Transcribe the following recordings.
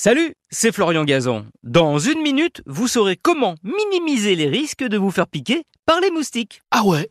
Salut, c'est Florian Gazan. Dans une minute, vous saurez comment minimiser les risques de vous faire piquer par les moustiques. Ah ouais?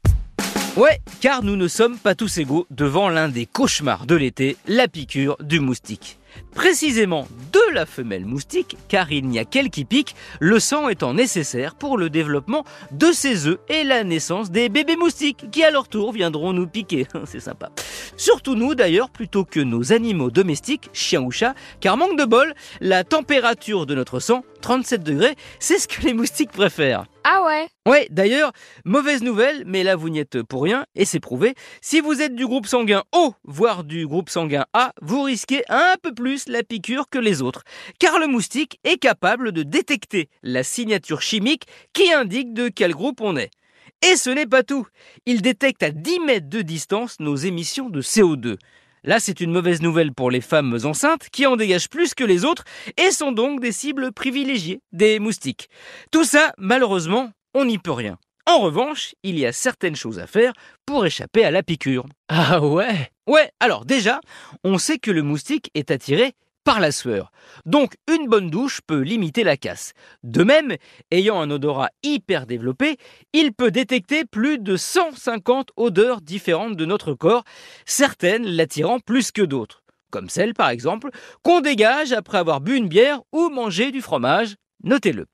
Ouais, car nous ne sommes pas tous égaux devant l'un des cauchemars de l'été, la piqûre du moustique. Précisément de la femelle moustique, car il n'y a qu'elle qui pique, le sang étant nécessaire pour le développement de ses œufs et la naissance des bébés moustiques, qui à leur tour viendront nous piquer. C'est sympa. Surtout nous d'ailleurs, plutôt que nos animaux domestiques, chiens ou chats, car manque de bol, la température de notre sang, 37 degrés, c'est ce que les moustiques préfèrent. Ah ouais Ouais, d'ailleurs, mauvaise nouvelle, mais là vous n'y êtes pour rien, et c'est prouvé. Si vous êtes du groupe sanguin O, voire du groupe sanguin A, vous risquez un peu plus la piqûre que les autres. Car le moustique est capable de détecter la signature chimique qui indique de quel groupe on est. Et ce n'est pas tout. Il détecte à 10 mètres de distance nos émissions de CO2. Là, c'est une mauvaise nouvelle pour les femmes enceintes qui en dégagent plus que les autres et sont donc des cibles privilégiées des moustiques. Tout ça, malheureusement, on n'y peut rien. En revanche, il y a certaines choses à faire pour échapper à la piqûre. Ah ouais? Ouais, alors déjà, on sait que le moustique est attiré par la sueur. Donc une bonne douche peut limiter la casse. De même, ayant un odorat hyper développé, il peut détecter plus de 150 odeurs différentes de notre corps, certaines l'attirant plus que d'autres, comme celle par exemple qu'on dégage après avoir bu une bière ou mangé du fromage. Notez-le.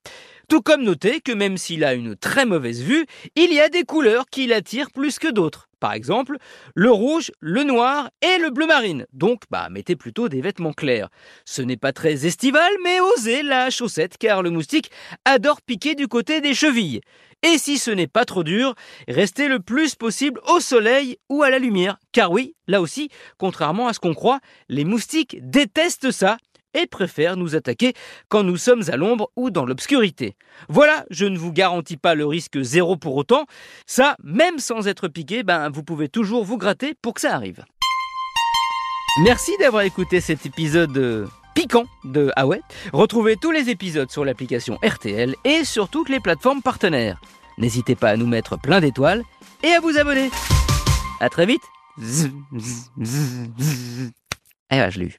Tout comme noter que même s'il a une très mauvaise vue, il y a des couleurs qui l'attirent plus que d'autres. Par exemple, le rouge, le noir et le bleu marine. Donc, bah, mettez plutôt des vêtements clairs. Ce n'est pas très estival, mais osez la chaussette, car le moustique adore piquer du côté des chevilles. Et si ce n'est pas trop dur, restez le plus possible au soleil ou à la lumière. Car oui, là aussi, contrairement à ce qu'on croit, les moustiques détestent ça et préfèrent nous attaquer quand nous sommes à l'ombre ou dans l'obscurité. Voilà, je ne vous garantis pas le risque zéro pour autant. Ça, même sans être piqué, ben, vous pouvez toujours vous gratter pour que ça arrive. Merci d'avoir écouté cet épisode euh, piquant de Ah. Retrouvez tous les épisodes sur l'application RTL et sur toutes les plateformes partenaires. N'hésitez pas à nous mettre plein d'étoiles et à vous abonner. À très vite. Ben, je l'ai.